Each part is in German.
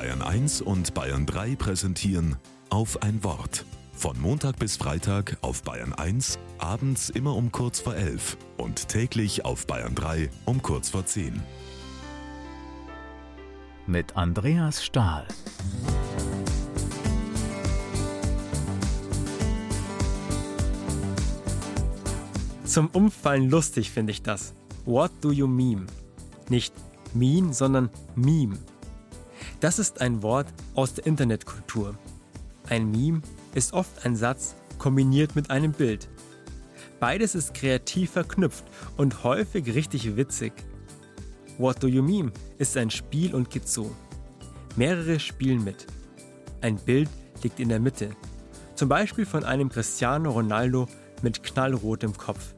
Bayern 1 und Bayern 3 präsentieren auf ein Wort. Von Montag bis Freitag auf Bayern 1, abends immer um kurz vor 11 und täglich auf Bayern 3 um kurz vor 10. Mit Andreas Stahl. Zum Umfallen lustig finde ich das. What do you meme? Nicht mean, sondern meme. Das ist ein Wort aus der Internetkultur. Ein Meme ist oft ein Satz kombiniert mit einem Bild. Beides ist kreativ verknüpft und häufig richtig witzig. What Do You Meme ist ein Spiel und geht so. Mehrere spielen mit. Ein Bild liegt in der Mitte. Zum Beispiel von einem Cristiano Ronaldo mit knallrotem Kopf.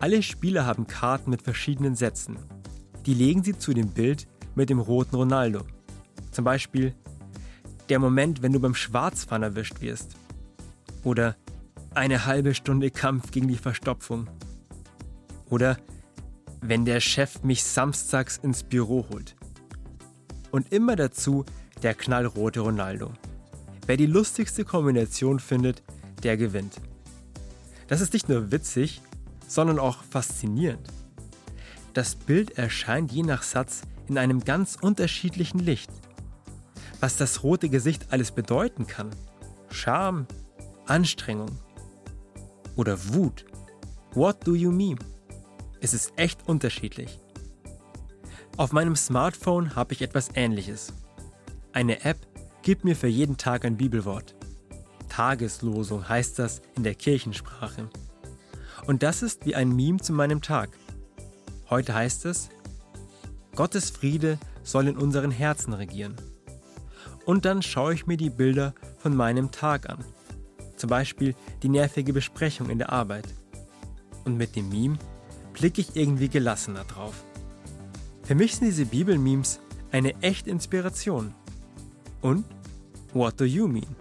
Alle Spieler haben Karten mit verschiedenen Sätzen. Die legen sie zu dem Bild mit dem roten Ronaldo. Zum Beispiel der Moment, wenn du beim Schwarzfahren erwischt wirst. Oder eine halbe Stunde Kampf gegen die Verstopfung. Oder wenn der Chef mich samstags ins Büro holt. Und immer dazu der knallrote Ronaldo. Wer die lustigste Kombination findet, der gewinnt. Das ist nicht nur witzig, sondern auch faszinierend. Das Bild erscheint je nach Satz in einem ganz unterschiedlichen Licht. Was das rote Gesicht alles bedeuten kann. Scham, Anstrengung oder Wut. What do you mean? Es ist echt unterschiedlich. Auf meinem Smartphone habe ich etwas Ähnliches. Eine App gibt mir für jeden Tag ein Bibelwort. Tageslosung heißt das in der Kirchensprache. Und das ist wie ein Meme zu meinem Tag. Heute heißt es, Gottes Friede soll in unseren Herzen regieren. Und dann schaue ich mir die Bilder von meinem Tag an. Zum Beispiel die nervige Besprechung in der Arbeit. Und mit dem Meme blicke ich irgendwie gelassener drauf. Für mich sind diese Bibelmemes eine echte Inspiration. Und what do you mean?